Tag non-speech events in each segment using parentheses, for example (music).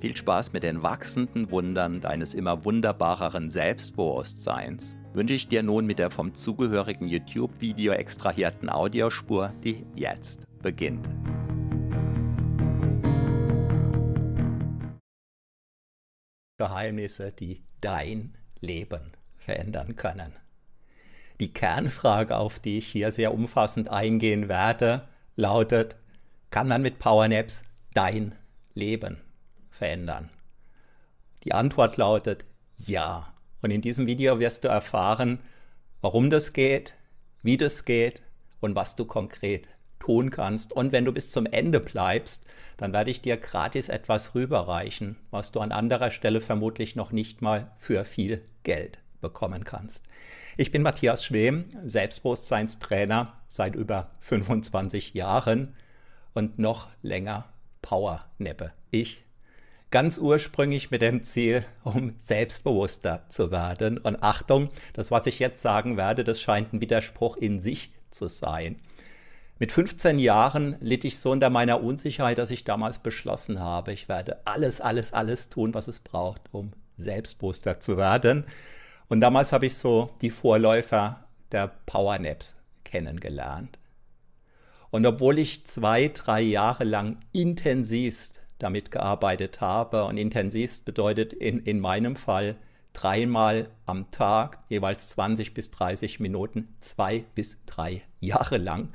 Viel Spaß mit den wachsenden Wundern deines immer wunderbareren Selbstbewusstseins wünsche ich dir nun mit der vom zugehörigen YouTube-Video extrahierten Audiospur, die jetzt beginnt. Geheimnisse, die dein Leben verändern können. Die Kernfrage, auf die ich hier sehr umfassend eingehen werde, lautet, kann man mit Powernaps dein Leben verändern? Die Antwort lautet ja. Und in diesem Video wirst du erfahren, warum das geht, wie das geht und was du konkret tun kannst. Und wenn du bis zum Ende bleibst, dann werde ich dir gratis etwas rüberreichen, was du an anderer Stelle vermutlich noch nicht mal für viel Geld bekommen kannst. Ich bin Matthias Schwem, Selbstbewusstseinstrainer seit über 25 Jahren und noch länger Powerneppe. Ich ganz ursprünglich mit dem Ziel, um selbstbewusster zu werden. Und Achtung, das, was ich jetzt sagen werde, das scheint ein Widerspruch in sich zu sein. Mit 15 Jahren litt ich so unter meiner Unsicherheit, dass ich damals beschlossen habe, ich werde alles, alles, alles tun, was es braucht, um selbstbewusster zu werden. Und damals habe ich so die Vorläufer der Powernaps kennengelernt. Und obwohl ich zwei, drei Jahre lang intensivst damit gearbeitet habe. Und intensivst bedeutet in, in meinem Fall dreimal am Tag, jeweils 20 bis 30 Minuten, zwei bis drei Jahre lang.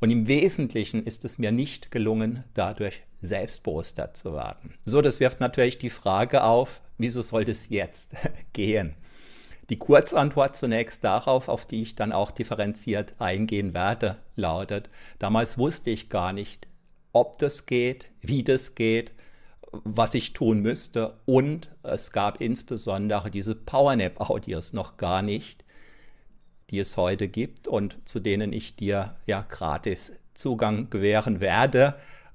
Und im Wesentlichen ist es mir nicht gelungen, dadurch selbstbewusster zu werden. So, das wirft natürlich die Frage auf, wieso soll das jetzt (laughs) gehen? Die Kurzantwort zunächst darauf, auf die ich dann auch differenziert eingehen werde, lautet, damals wusste ich gar nicht, ob das geht, wie das geht, was ich tun müsste und es gab insbesondere diese PowerNap-Audios noch gar nicht, die es heute gibt und zu denen ich dir ja gratis Zugang gewähren werde.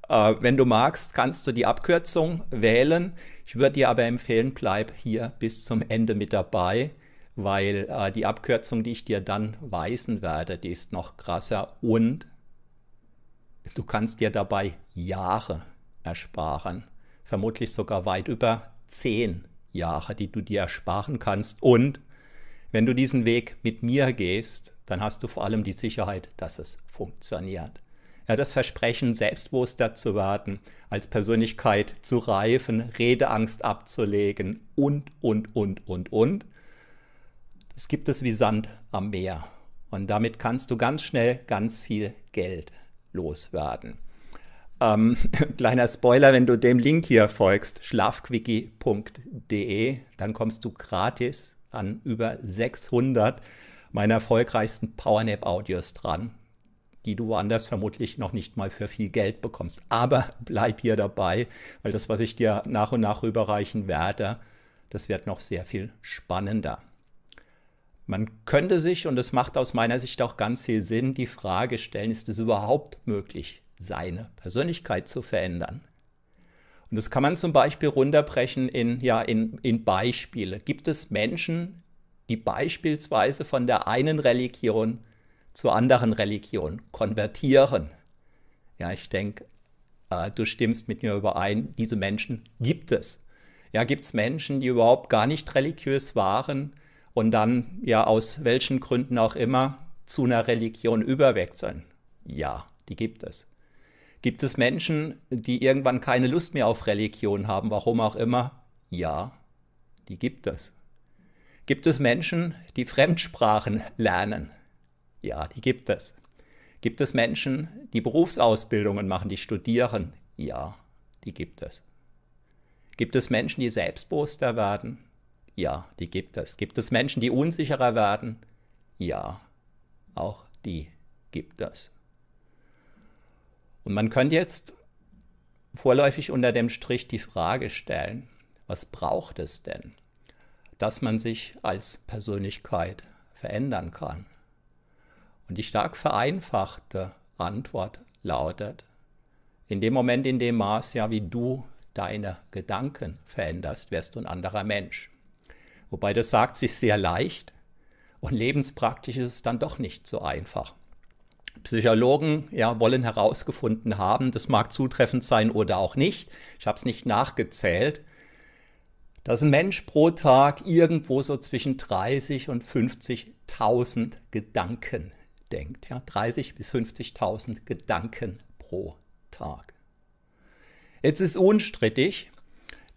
Äh, wenn du magst, kannst du die Abkürzung wählen. Ich würde dir aber empfehlen, bleib hier bis zum Ende mit dabei weil äh, die Abkürzung, die ich dir dann weisen werde, die ist noch krasser und du kannst dir dabei Jahre ersparen, vermutlich sogar weit über zehn Jahre, die du dir ersparen kannst. Und wenn du diesen Weg mit mir gehst, dann hast du vor allem die Sicherheit, dass es funktioniert. Ja, das Versprechen, selbstbewusster zu werden, als Persönlichkeit zu reifen, Redeangst abzulegen und, und, und, und, und. Es gibt es wie Sand am Meer. Und damit kannst du ganz schnell ganz viel Geld loswerden. Ähm, (laughs) kleiner Spoiler, wenn du dem Link hier folgst, schlafquickie.de, dann kommst du gratis an über 600 meiner erfolgreichsten Powernap-Audios dran, die du woanders vermutlich noch nicht mal für viel Geld bekommst. Aber bleib hier dabei, weil das, was ich dir nach und nach überreichen werde, das wird noch sehr viel spannender. Man könnte sich, und das macht aus meiner Sicht auch ganz viel Sinn, die Frage stellen, ist es überhaupt möglich, seine Persönlichkeit zu verändern? Und das kann man zum Beispiel runterbrechen in, ja, in, in Beispiele. Gibt es Menschen, die beispielsweise von der einen Religion zur anderen Religion konvertieren? Ja, ich denke, äh, du stimmst mit mir überein, diese Menschen gibt es. Ja, gibt es Menschen, die überhaupt gar nicht religiös waren, und dann ja aus welchen Gründen auch immer zu einer Religion überwechseln. Ja, die gibt es. Gibt es Menschen, die irgendwann keine Lust mehr auf Religion haben, warum auch immer? Ja, die gibt es. Gibt es Menschen, die Fremdsprachen lernen? Ja, die gibt es. Gibt es Menschen, die Berufsausbildungen machen, die studieren? Ja, die gibt es. Gibt es Menschen, die selbstbewusster werden? Ja, die gibt es. Gibt es Menschen, die unsicherer werden? Ja, auch die gibt es. Und man könnte jetzt vorläufig unter dem Strich die Frage stellen, was braucht es denn, dass man sich als Persönlichkeit verändern kann? Und die stark vereinfachte Antwort lautet, in dem Moment, in dem Maß, ja, wie du deine Gedanken veränderst, wirst du ein anderer Mensch. Wobei das sagt sich sehr leicht und lebenspraktisch ist es dann doch nicht so einfach. Psychologen ja, wollen herausgefunden haben, das mag zutreffend sein oder auch nicht, ich habe es nicht nachgezählt, dass ein Mensch pro Tag irgendwo so zwischen 30 und 50.000 Gedanken denkt. Ja, 30 bis 50.000 Gedanken pro Tag. Jetzt ist unstrittig,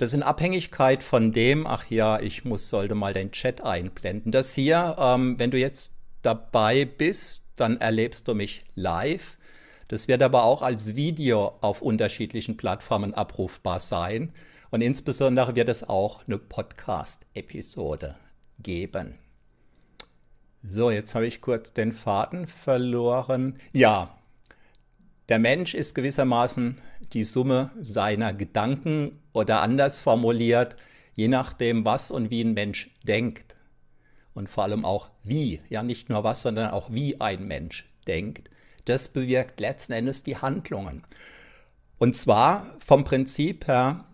das ist in Abhängigkeit von dem, ach ja, ich muss, sollte mal den Chat einblenden. Das hier, ähm, wenn du jetzt dabei bist, dann erlebst du mich live. Das wird aber auch als Video auf unterschiedlichen Plattformen abrufbar sein. Und insbesondere wird es auch eine Podcast-Episode geben. So, jetzt habe ich kurz den Faden verloren. Ja, der Mensch ist gewissermaßen die Summe seiner Gedanken oder anders formuliert, je nachdem, was und wie ein Mensch denkt. Und vor allem auch wie, ja nicht nur was, sondern auch wie ein Mensch denkt. Das bewirkt letzten Endes die Handlungen. Und zwar vom Prinzip her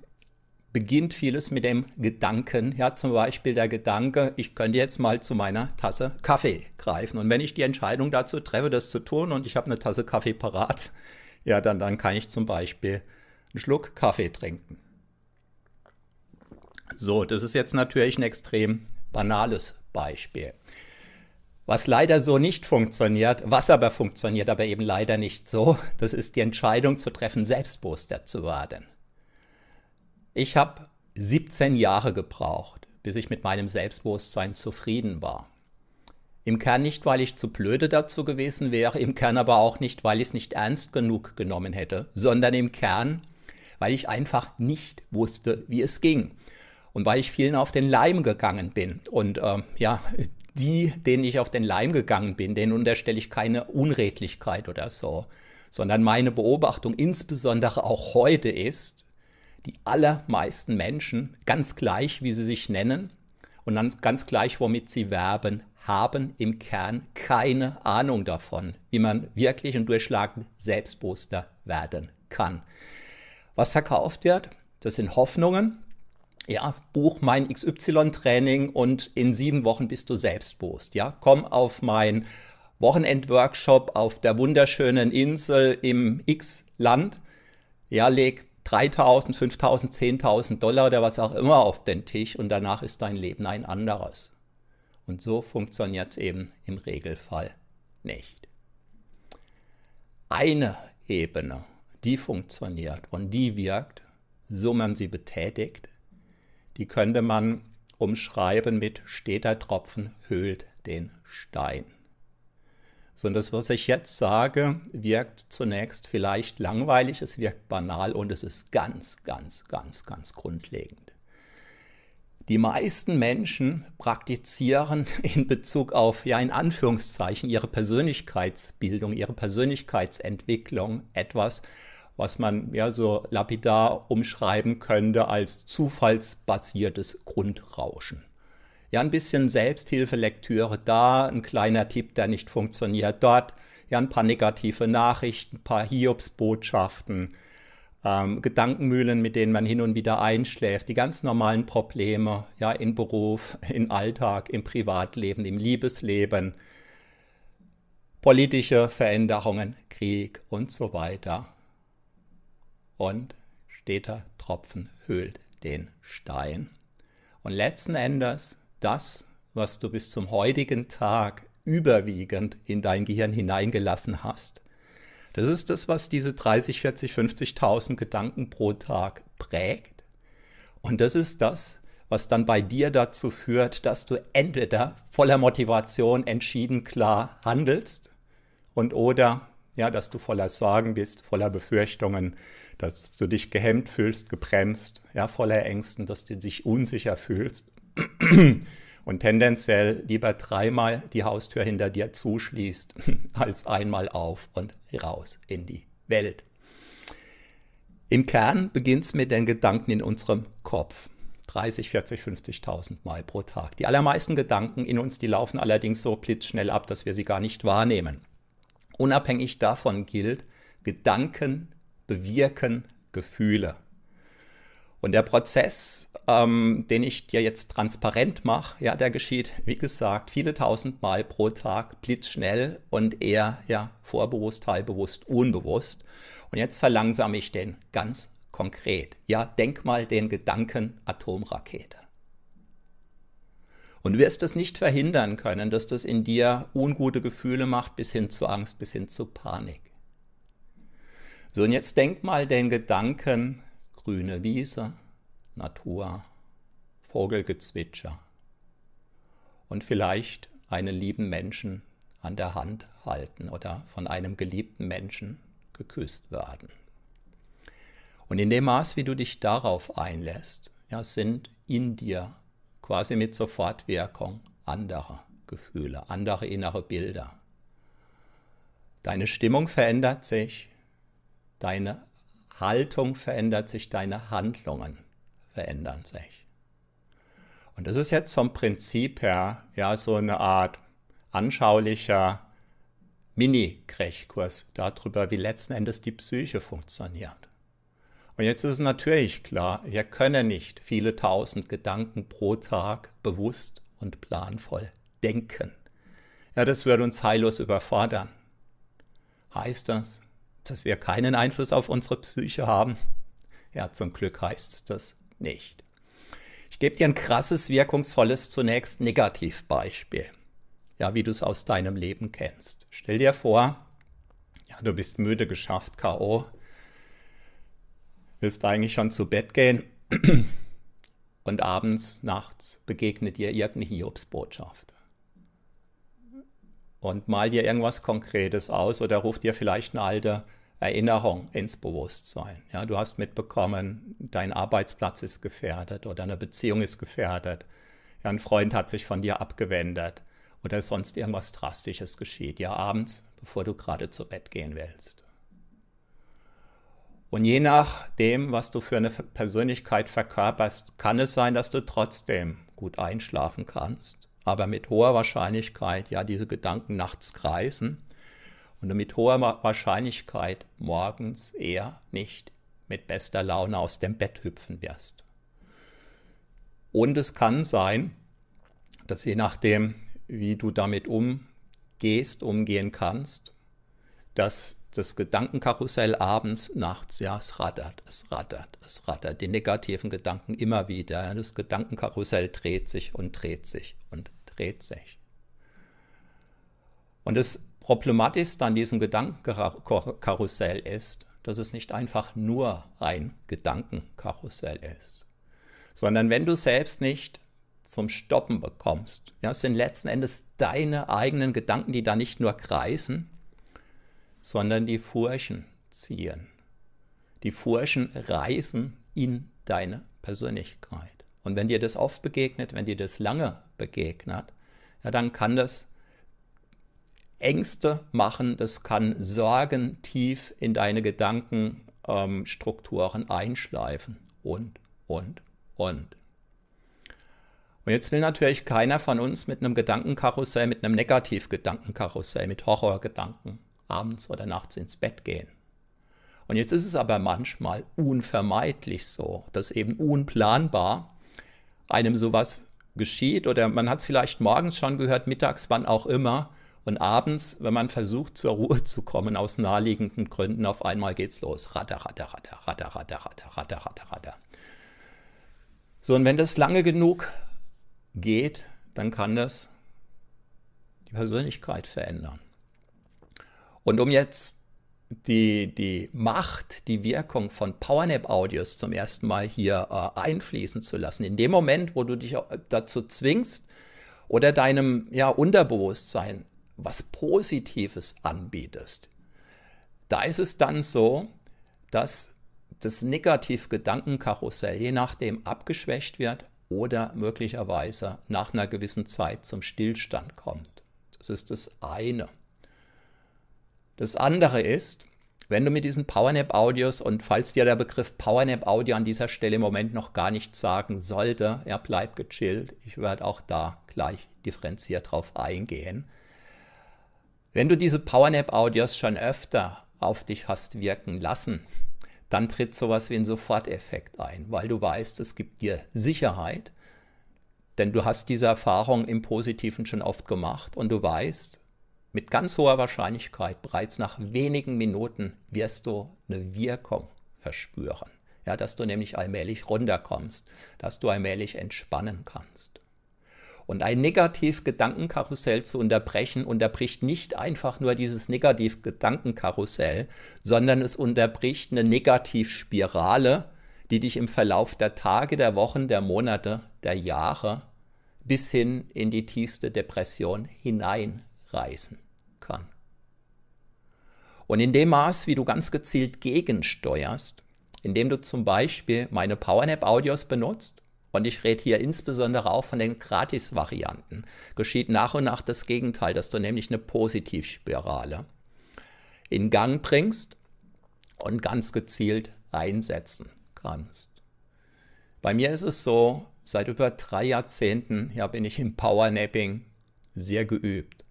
beginnt vieles mit dem Gedanken. Ja, zum Beispiel der Gedanke, ich könnte jetzt mal zu meiner Tasse Kaffee greifen. Und wenn ich die Entscheidung dazu treffe, das zu tun und ich habe eine Tasse Kaffee parat, ja, dann, dann kann ich zum Beispiel einen Schluck Kaffee trinken. So, das ist jetzt natürlich ein extrem banales Beispiel. Was leider so nicht funktioniert, was aber funktioniert, aber eben leider nicht so, das ist die Entscheidung zu treffen, selbstbewusster zu werden. Ich habe 17 Jahre gebraucht, bis ich mit meinem Selbstbewusstsein zufrieden war. Im Kern nicht, weil ich zu blöde dazu gewesen wäre, im Kern aber auch nicht, weil ich es nicht ernst genug genommen hätte, sondern im Kern, weil ich einfach nicht wusste, wie es ging. Und weil ich vielen auf den Leim gegangen bin. Und äh, ja, die, denen ich auf den Leim gegangen bin, denen unterstelle ich keine Unredlichkeit oder so, sondern meine Beobachtung insbesondere auch heute ist, die allermeisten Menschen, ganz gleich, wie sie sich nennen und dann ganz gleich, womit sie werben, haben im Kern keine Ahnung davon, wie man wirklich ein durchschlagend selbstbewusster werden kann. Was verkauft wird, das sind Hoffnungen. Ja, buch mein XY-Training und in sieben Wochen bist du selbstbewusst. Ja, komm auf mein Wochenendworkshop auf der wunderschönen Insel im X-Land. Ja, leg 3000, 5000, 10.000 Dollar oder was auch immer auf den Tisch und danach ist dein Leben ein anderes. Und so funktioniert es eben im Regelfall nicht. Eine Ebene, die funktioniert und die wirkt, so man sie betätigt, die könnte man umschreiben mit steter Tropfen höhlt den Stein. So, und das, was ich jetzt sage, wirkt zunächst vielleicht langweilig, es wirkt banal und es ist ganz, ganz, ganz, ganz grundlegend. Die meisten Menschen praktizieren (laughs) in Bezug auf, ja, in Anführungszeichen, ihre Persönlichkeitsbildung, ihre Persönlichkeitsentwicklung etwas, was man ja so lapidar umschreiben könnte als zufallsbasiertes Grundrauschen. Ja, ein bisschen Selbsthilfelektüre da, ein kleiner Tipp, der nicht funktioniert dort, ja, ein paar negative Nachrichten, ein paar Hiobsbotschaften, ähm, Gedankenmühlen, mit denen man hin und wieder einschläft, die ganz normalen Probleme, ja, in Beruf, in Alltag, im Privatleben, im Liebesleben, politische Veränderungen, Krieg und so weiter. Und steter Tropfen höhlt den Stein. Und letzten Endes das, was du bis zum heutigen Tag überwiegend in dein Gehirn hineingelassen hast, das ist das, was diese 30, 40, 50.000 Gedanken pro Tag prägt. Und das ist das, was dann bei dir dazu führt, dass du entweder voller Motivation entschieden klar handelst und oder ja, dass du voller Sorgen bist, voller Befürchtungen, dass du dich gehemmt fühlst, gebremst, ja, voller Ängsten, dass du dich unsicher fühlst und tendenziell lieber dreimal die Haustür hinter dir zuschließt, (laughs) als einmal auf und raus in die Welt. Im Kern beginnt es mit den Gedanken in unserem Kopf. 30, 40, 50.000 Mal pro Tag. Die allermeisten Gedanken in uns, die laufen allerdings so blitzschnell ab, dass wir sie gar nicht wahrnehmen. Unabhängig davon gilt, Gedanken bewirken Gefühle. Und der Prozess, ähm, den ich dir jetzt transparent mache, ja, der geschieht, wie gesagt, viele tausend Mal pro Tag, blitzschnell und eher ja, vorbewusst, teilbewusst, unbewusst. Und jetzt verlangsame ich den ganz konkret. Ja, denk mal den Gedanken Atomrakete. Und du wirst es nicht verhindern können, dass das in dir ungute Gefühle macht, bis hin zu Angst, bis hin zu Panik. So, und jetzt denk mal den Gedanken grüne Wiese, Natur, Vogelgezwitscher und vielleicht einen lieben Menschen an der Hand halten oder von einem geliebten Menschen geküsst werden. Und in dem Maß, wie du dich darauf einlässt, ja, sind in dir quasi mit Sofortwirkung andere Gefühle, andere innere Bilder. Deine Stimmung verändert sich, deine Haltung verändert sich, deine Handlungen verändern sich. Und das ist jetzt vom Prinzip her ja so eine Art anschaulicher Mini-Crashkurs darüber, wie letzten Endes die Psyche funktioniert. Und jetzt ist natürlich klar, wir können nicht viele tausend Gedanken pro Tag bewusst und planvoll denken. Ja, das würde uns heillos überfordern. Heißt das, dass wir keinen Einfluss auf unsere Psyche haben? Ja, zum Glück heißt das nicht. Ich gebe dir ein krasses, wirkungsvolles, zunächst Negativbeispiel. Ja, wie du es aus deinem Leben kennst. Stell dir vor, ja, du bist müde, geschafft, K.O., willst eigentlich schon zu Bett gehen (clears throat) und abends, nachts begegnet dir irgendeine Hiobsbotschaft. und mal dir irgendwas Konkretes aus oder ruf dir vielleicht eine alte Erinnerung ins Bewusstsein. Ja, du hast mitbekommen, dein Arbeitsplatz ist gefährdet oder eine Beziehung ist gefährdet. Ja, ein Freund hat sich von dir abgewendet oder sonst irgendwas Drastisches geschieht. Ja, abends, bevor du gerade zu Bett gehen willst. Und je nachdem, was du für eine Persönlichkeit verkörperst, kann es sein, dass du trotzdem gut einschlafen kannst, aber mit hoher Wahrscheinlichkeit ja diese Gedanken nachts kreisen und du mit hoher Wahrscheinlichkeit morgens eher nicht mit bester Laune aus dem Bett hüpfen wirst. Und es kann sein, dass je nachdem, wie du damit umgehst, umgehen kannst, dass das Gedankenkarussell abends, nachts, ja, es rattert, es rattert, es rattert, die negativen Gedanken immer wieder. Das Gedankenkarussell dreht sich und dreht sich und dreht sich. Und das Problematischste an diesem Gedankenkarussell ist, dass es nicht einfach nur ein Gedankenkarussell ist, sondern wenn du selbst nicht zum Stoppen bekommst, ja, es sind letzten Endes deine eigenen Gedanken, die da nicht nur kreisen, sondern die Furchen ziehen. Die Furchen reisen in deine Persönlichkeit. Und wenn dir das oft begegnet, wenn dir das lange begegnet, ja, dann kann das Ängste machen, das kann Sorgen tief in deine Gedankenstrukturen ähm, einschleifen und, und, und. Und jetzt will natürlich keiner von uns mit einem Gedankenkarussell, mit einem Negativgedankenkarussell, mit Horrorgedanken abends oder nachts ins Bett gehen. Und jetzt ist es aber manchmal unvermeidlich so, dass eben unplanbar einem sowas geschieht oder man hat es vielleicht morgens schon gehört, mittags, wann auch immer, und abends, wenn man versucht, zur Ruhe zu kommen, aus naheliegenden Gründen, auf einmal geht's los. Ratter, ratter, ratter, ratter, ratter, ratter, ratter, ratter, ratter. So, und wenn das lange genug geht, dann kann das die Persönlichkeit verändern. Und um jetzt die, die Macht, die Wirkung von PowerNap-Audios zum ersten Mal hier äh, einfließen zu lassen, in dem Moment, wo du dich dazu zwingst oder deinem ja, Unterbewusstsein was Positives anbietest, da ist es dann so, dass das Negativgedankenkarussell je nachdem abgeschwächt wird oder möglicherweise nach einer gewissen Zeit zum Stillstand kommt. Das ist das eine. Das andere ist, wenn du mit diesen PowerNap-Audios und falls dir der Begriff PowerNap-Audio an dieser Stelle im Moment noch gar nichts sagen sollte, ja, bleib gechillt. Ich werde auch da gleich differenziert drauf eingehen. Wenn du diese Powernap-Audios schon öfter auf dich hast wirken lassen, dann tritt sowas wie ein Soforteffekt ein, weil du weißt, es gibt dir Sicherheit, denn du hast diese Erfahrung im Positiven schon oft gemacht und du weißt, mit ganz hoher Wahrscheinlichkeit bereits nach wenigen Minuten wirst du eine Wirkung verspüren. Ja, dass du nämlich allmählich runterkommst, dass du allmählich entspannen kannst. Und ein Negativ-Gedankenkarussell zu unterbrechen, unterbricht nicht einfach nur dieses Negativ-Gedankenkarussell, sondern es unterbricht eine Negativspirale, die dich im Verlauf der Tage, der Wochen, der Monate, der Jahre bis hin in die tiefste Depression hineinreißen. Und in dem Maß, wie du ganz gezielt gegensteuerst, indem du zum Beispiel meine PowerNap-Audios benutzt, und ich rede hier insbesondere auch von den Gratis-Varianten, geschieht nach und nach das Gegenteil, dass du nämlich eine Positivspirale in Gang bringst und ganz gezielt einsetzen kannst. Bei mir ist es so, seit über drei Jahrzehnten ja, bin ich im Powernapping sehr geübt.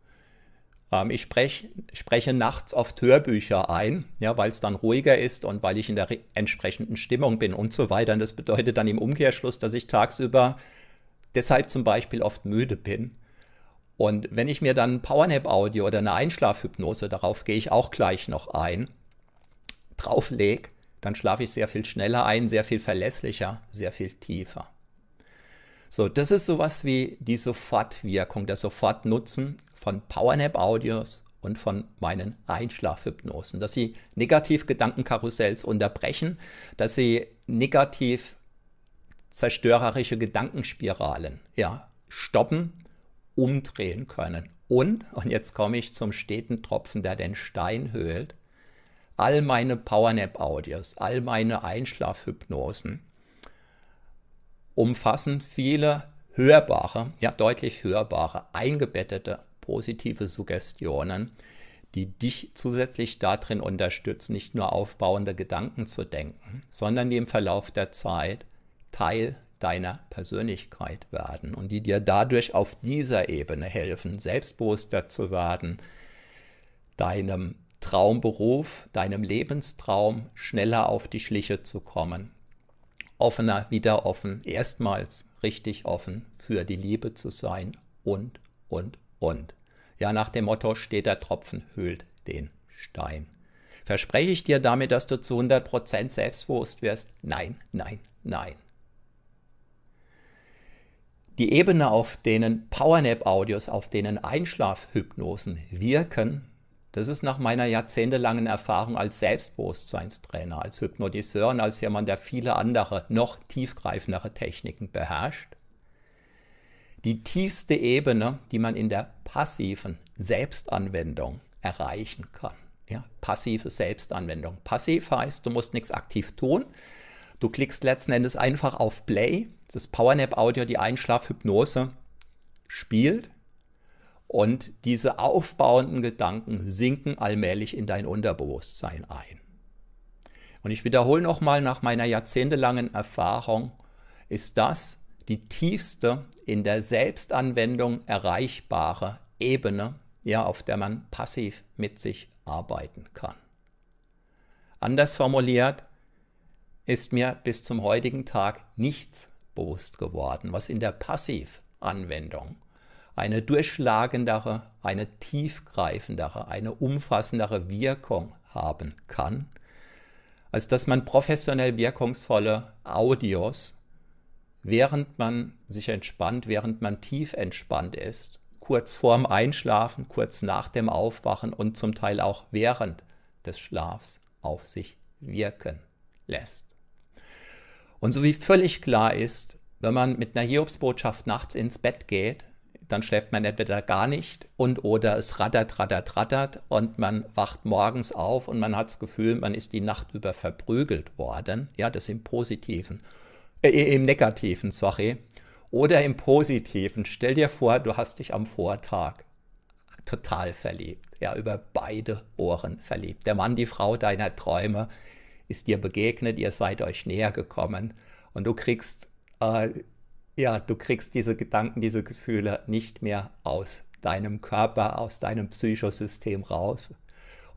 Ähm, ich sprech, spreche nachts oft Hörbücher ein, ja, weil es dann ruhiger ist und weil ich in der entsprechenden Stimmung bin und so weiter. Und das bedeutet dann im Umkehrschluss, dass ich tagsüber deshalb zum Beispiel oft müde bin. Und wenn ich mir dann Powernap-Audio oder eine Einschlafhypnose, darauf gehe ich auch gleich noch ein, drauflege, dann schlafe ich sehr viel schneller ein, sehr viel verlässlicher, sehr viel tiefer. So, das ist sowas wie die Sofortwirkung, der Sofortnutzen von Powernap-Audios und von meinen Einschlafhypnosen, dass sie Negativgedankenkarussells unterbrechen, dass sie negativ zerstörerische Gedankenspiralen ja, stoppen, umdrehen können. Und, und jetzt komme ich zum steten Tropfen, der den Stein höhlt, all meine Powernap-Audios, all meine Einschlafhypnosen umfassen viele hörbare, ja deutlich hörbare, eingebettete positive Suggestionen, die dich zusätzlich darin unterstützen, nicht nur aufbauende Gedanken zu denken, sondern die im Verlauf der Zeit Teil deiner Persönlichkeit werden und die dir dadurch auf dieser Ebene helfen, selbstbewusster zu werden, deinem Traumberuf, deinem Lebenstraum schneller auf die Schliche zu kommen, offener, wieder offen, erstmals richtig offen für die Liebe zu sein und, und, und. Ja, nach dem Motto steht der Tropfen höhlt den Stein. Verspreche ich dir damit, dass du zu 100% selbstbewusst wirst? Nein, nein, nein. Die Ebene, auf denen Powernap-Audios, auf denen Einschlafhypnosen wirken, das ist nach meiner jahrzehntelangen Erfahrung als Selbstbewusstseinstrainer, als Hypnotiseur und als jemand, der viele andere, noch tiefgreifendere Techniken beherrscht. Die tiefste Ebene, die man in der passiven Selbstanwendung erreichen kann. Ja, passive Selbstanwendung. Passiv heißt, du musst nichts aktiv tun. Du klickst letzten Endes einfach auf Play. Das Powernap-Audio, die Einschlafhypnose, spielt und diese aufbauenden Gedanken sinken allmählich in dein Unterbewusstsein ein. Und ich wiederhole nochmal, nach meiner jahrzehntelangen Erfahrung ist das die tiefste in der Selbstanwendung erreichbare Ebene, ja, auf der man passiv mit sich arbeiten kann. Anders formuliert, ist mir bis zum heutigen Tag nichts bewusst geworden, was in der Passivanwendung eine durchschlagendere, eine tiefgreifendere, eine umfassendere Wirkung haben kann, als dass man professionell wirkungsvolle Audios, während man sich entspannt, während man tief entspannt ist, kurz vorm Einschlafen, kurz nach dem Aufwachen und zum Teil auch während des Schlafs auf sich wirken lässt. Und so wie völlig klar ist, wenn man mit einer Hiobsbotschaft nachts ins Bett geht, dann schläft man entweder gar nicht und oder es rattert, rattert, rattert und man wacht morgens auf und man hat das Gefühl, man ist die Nacht über verprügelt worden. Ja, das im Positiven, äh, im Negativen, sorry. Oder im Positiven. Stell dir vor, du hast dich am Vortag total verliebt. Ja, über beide Ohren verliebt. Der Mann, die Frau deiner Träume ist dir begegnet, ihr seid euch näher gekommen und du kriegst äh, ja, du kriegst diese Gedanken, diese Gefühle nicht mehr aus deinem Körper, aus deinem Psychosystem raus.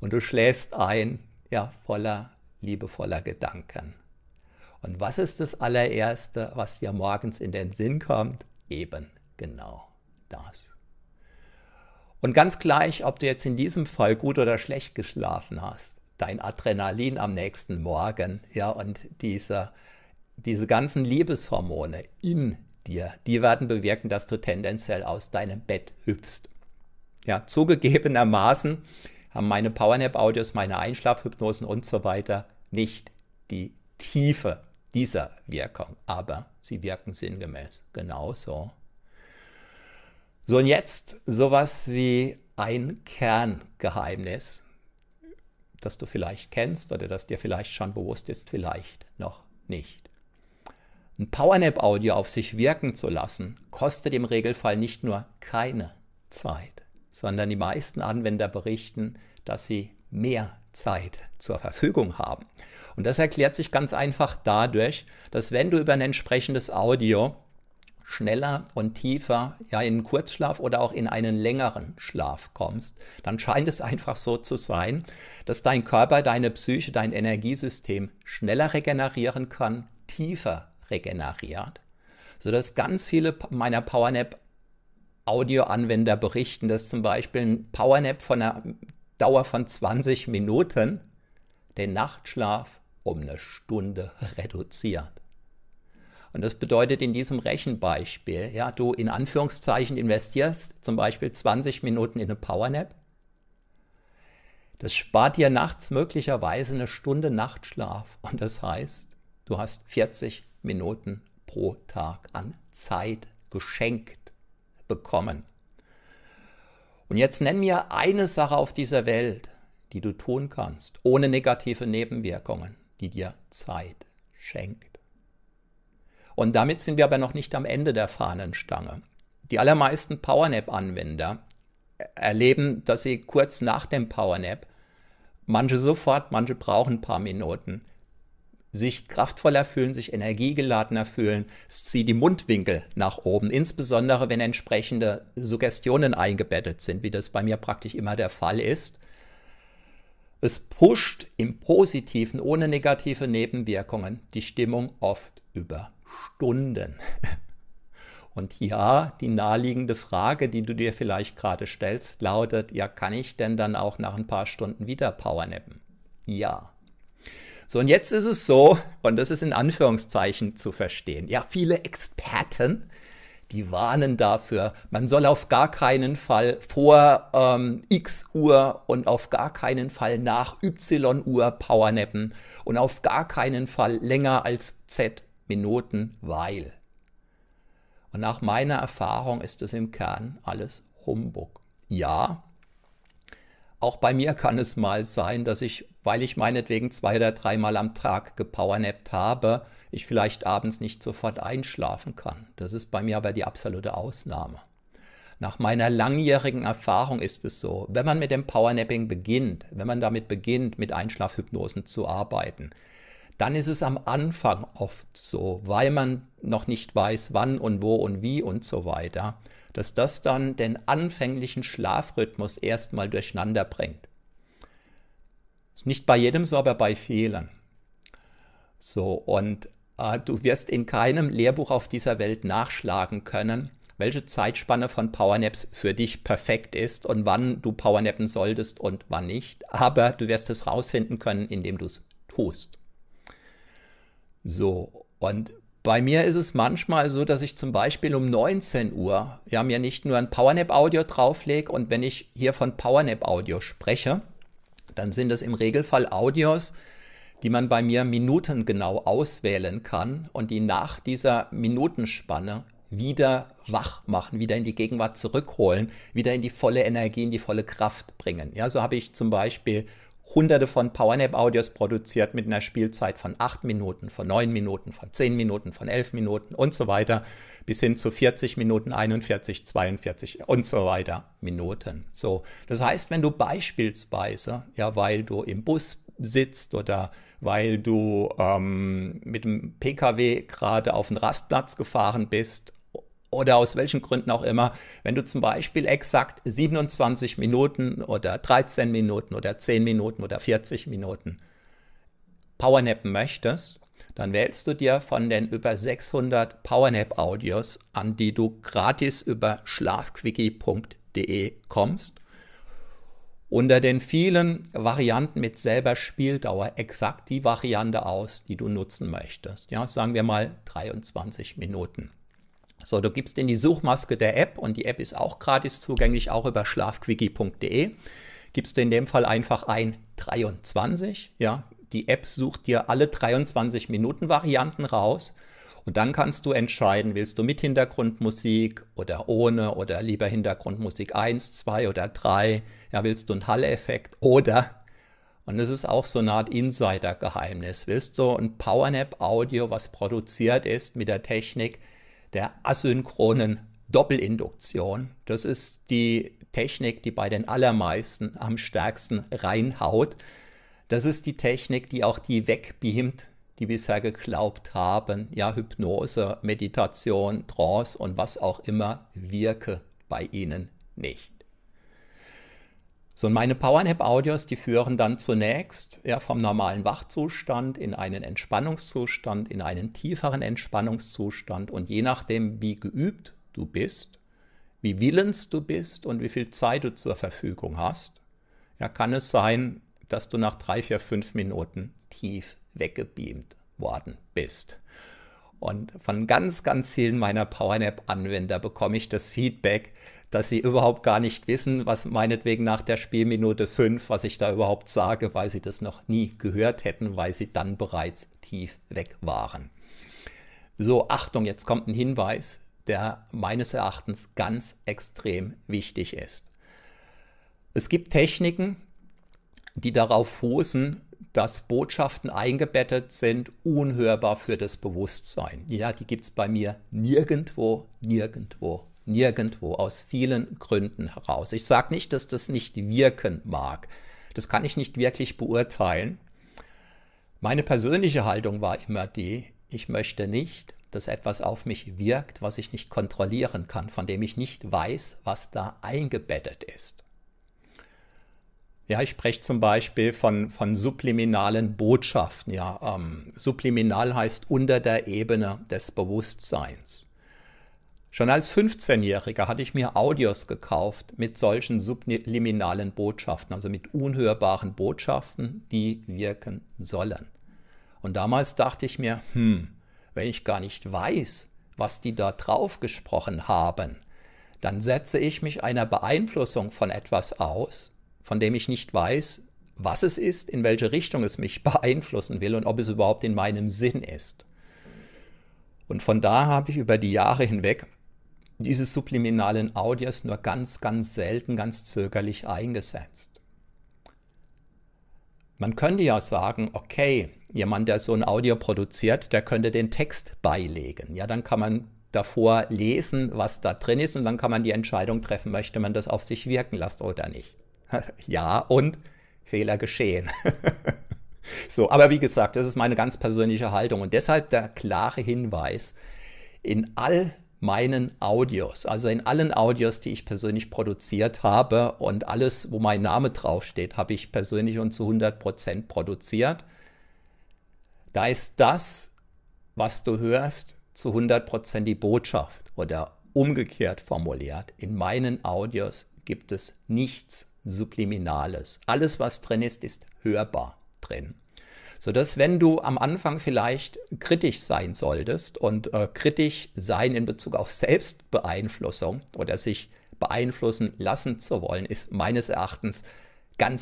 Und du schläfst ein, ja, voller liebevoller Gedanken. Und was ist das allererste, was dir morgens in den Sinn kommt? Eben genau das. Und ganz gleich, ob du jetzt in diesem Fall gut oder schlecht geschlafen hast, dein Adrenalin am nächsten Morgen, ja, und diese, diese ganzen Liebeshormone in dir, die werden bewirken, dass du tendenziell aus deinem Bett hüpfst. Ja, zugegebenermaßen haben meine Powernap-Audios, meine Einschlafhypnosen und so weiter nicht die Tiefe dieser Wirkung, aber sie wirken sinngemäß genauso. So, und jetzt sowas wie ein Kerngeheimnis, das du vielleicht kennst oder das dir vielleicht schon bewusst ist, vielleicht noch nicht. Ein Powernap-Audio auf sich wirken zu lassen, kostet im Regelfall nicht nur keine Zeit, sondern die meisten Anwender berichten, dass sie mehr Zeit zur Verfügung haben. Und das erklärt sich ganz einfach dadurch, dass wenn du über ein entsprechendes Audio schneller und tiefer ja in einen Kurzschlaf oder auch in einen längeren Schlaf kommst, dann scheint es einfach so zu sein, dass dein Körper, deine Psyche, dein Energiesystem schneller regenerieren kann, tiefer regeneriert, sodass ganz viele meiner PowerNap Audioanwender berichten, dass zum Beispiel ein PowerNap von einer Dauer von 20 Minuten den Nachtschlaf um eine Stunde reduziert. Und das bedeutet in diesem Rechenbeispiel, ja, du in Anführungszeichen investierst zum Beispiel 20 Minuten in eine Powernap. Das spart dir nachts möglicherweise eine Stunde Nachtschlaf. Und das heißt, du hast 40 Minuten pro Tag an Zeit geschenkt bekommen. Und jetzt nenn mir eine Sache auf dieser Welt, die du tun kannst, ohne negative Nebenwirkungen, die dir Zeit schenkt. Und damit sind wir aber noch nicht am Ende der Fahnenstange. Die allermeisten PowerNap-Anwender erleben, dass sie kurz nach dem PowerNap, manche sofort, manche brauchen ein paar Minuten, sich kraftvoller fühlen, sich energiegeladener fühlen. Zieht die Mundwinkel nach oben, insbesondere wenn entsprechende Suggestionen eingebettet sind, wie das bei mir praktisch immer der Fall ist. Es pusht im Positiven, ohne negative Nebenwirkungen, die Stimmung oft über Stunden. (laughs) Und ja, die naheliegende Frage, die du dir vielleicht gerade stellst, lautet, ja, kann ich denn dann auch nach ein paar Stunden wieder powernappen? Ja. So, und jetzt ist es so, und das ist in Anführungszeichen zu verstehen, ja, viele Experten, die warnen dafür, man soll auf gar keinen Fall vor ähm, x Uhr und auf gar keinen Fall nach y Uhr powernappen und auf gar keinen Fall länger als z Minuten, weil. Und nach meiner Erfahrung ist es im Kern alles Humbug. Ja, auch bei mir kann es mal sein, dass ich, weil ich meinetwegen zwei oder dreimal am Tag gepowernappt habe, ich vielleicht abends nicht sofort einschlafen kann. Das ist bei mir aber die absolute Ausnahme. Nach meiner langjährigen Erfahrung ist es so, wenn man mit dem Powernapping beginnt, wenn man damit beginnt, mit Einschlafhypnosen zu arbeiten, dann ist es am Anfang oft so, weil man noch nicht weiß, wann und wo und wie und so weiter, dass das dann den anfänglichen Schlafrhythmus erstmal durcheinander bringt. Nicht bei jedem so, aber bei vielen. So, und äh, du wirst in keinem Lehrbuch auf dieser Welt nachschlagen können, welche Zeitspanne von Powernaps für dich perfekt ist und wann du Powernappen solltest und wann nicht. Aber du wirst es rausfinden können, indem du es tust. So, und bei mir ist es manchmal so, dass ich zum Beispiel um 19 Uhr ja mir nicht nur ein Powernap-Audio drauflege und wenn ich hier von Powernap-Audio spreche, dann sind es im Regelfall Audios, die man bei mir minutengenau auswählen kann und die nach dieser Minutenspanne wieder wach machen, wieder in die Gegenwart zurückholen, wieder in die volle Energie, in die volle Kraft bringen. Ja, so habe ich zum Beispiel hunderte von Powernap-Audios produziert mit einer Spielzeit von 8 Minuten, von 9 Minuten, von 10 Minuten, von 11 Minuten und so weiter, bis hin zu 40 Minuten, 41, 42 und so weiter Minuten. So, das heißt, wenn du beispielsweise, ja, weil du im Bus sitzt oder weil du ähm, mit dem Pkw gerade auf den Rastplatz gefahren bist oder aus welchen Gründen auch immer, wenn du zum Beispiel exakt 27 Minuten oder 13 Minuten oder 10 Minuten oder 40 Minuten Powernappen möchtest, dann wählst du dir von den über 600 Powernap-Audios, an die du gratis über schlafquickie.de kommst, unter den vielen Varianten mit selber Spieldauer exakt die Variante aus, die du nutzen möchtest. Ja, sagen wir mal 23 Minuten. So, du gibst in die Suchmaske der App und die App ist auch gratis zugänglich, auch über schlafquickie.de. Gibst du in dem Fall einfach ein 23, ja, die App sucht dir alle 23 Minuten Varianten raus und dann kannst du entscheiden, willst du mit Hintergrundmusik oder ohne oder lieber Hintergrundmusik 1, 2 oder 3, ja, willst du einen Hall-Effekt oder und das ist auch so eine Art Insider-Geheimnis. Willst du ein Powernap-Audio, was produziert ist mit der Technik, der asynchronen Doppelinduktion. Das ist die Technik, die bei den allermeisten am stärksten reinhaut. Das ist die Technik, die auch die wegbeamt, die bisher geglaubt haben, ja, Hypnose, Meditation, Trance und was auch immer wirke bei ihnen nicht. So, und meine Powernap-Audios, die führen dann zunächst ja, vom normalen Wachzustand in einen Entspannungszustand, in einen tieferen Entspannungszustand. Und je nachdem, wie geübt du bist, wie willens du bist und wie viel Zeit du zur Verfügung hast, ja, kann es sein, dass du nach drei, vier, fünf Minuten tief weggebeamt worden bist. Und von ganz, ganz vielen meiner PowerNap-Anwender bekomme ich das Feedback, dass sie überhaupt gar nicht wissen, was meinetwegen nach der Spielminute 5, was ich da überhaupt sage, weil sie das noch nie gehört hätten, weil sie dann bereits tief weg waren. So, Achtung, jetzt kommt ein Hinweis, der meines Erachtens ganz extrem wichtig ist. Es gibt Techniken, die darauf fußen, dass Botschaften eingebettet sind, unhörbar für das Bewusstsein. Ja, die gibt es bei mir nirgendwo, nirgendwo, nirgendwo, aus vielen Gründen heraus. Ich sage nicht, dass das nicht wirken mag. Das kann ich nicht wirklich beurteilen. Meine persönliche Haltung war immer die, ich möchte nicht, dass etwas auf mich wirkt, was ich nicht kontrollieren kann, von dem ich nicht weiß, was da eingebettet ist. Ja, ich spreche zum Beispiel von, von subliminalen Botschaften. Ja, ähm, subliminal heißt unter der Ebene des Bewusstseins. Schon als 15-Jähriger hatte ich mir Audios gekauft mit solchen subliminalen Botschaften, also mit unhörbaren Botschaften, die wirken sollen. Und damals dachte ich mir, hm, wenn ich gar nicht weiß, was die da drauf gesprochen haben, dann setze ich mich einer Beeinflussung von etwas aus, von dem ich nicht weiß, was es ist, in welche Richtung es mich (laughs) beeinflussen will und ob es überhaupt in meinem Sinn ist. Und von da habe ich über die Jahre hinweg diese subliminalen Audios nur ganz, ganz selten, ganz zögerlich eingesetzt. Man könnte ja sagen, okay, jemand, der so ein Audio produziert, der könnte den Text beilegen. Ja, dann kann man davor lesen, was da drin ist und dann kann man die Entscheidung treffen, möchte man das auf sich wirken lassen oder nicht. (laughs) ja, und Fehler geschehen. (laughs) so, aber wie gesagt, das ist meine ganz persönliche Haltung und deshalb der klare Hinweis, in all meinen Audios, also in allen Audios, die ich persönlich produziert habe und alles, wo mein Name draufsteht, habe ich persönlich und zu 100% produziert. Da ist das, was du hörst, zu 100% die Botschaft oder umgekehrt formuliert. In meinen Audios gibt es nichts Subliminales. Alles, was drin ist, ist hörbar drin. Sodass, wenn du am Anfang vielleicht kritisch sein solltest und äh, kritisch sein in Bezug auf Selbstbeeinflussung oder sich beeinflussen lassen zu wollen, ist meines Erachtens ganz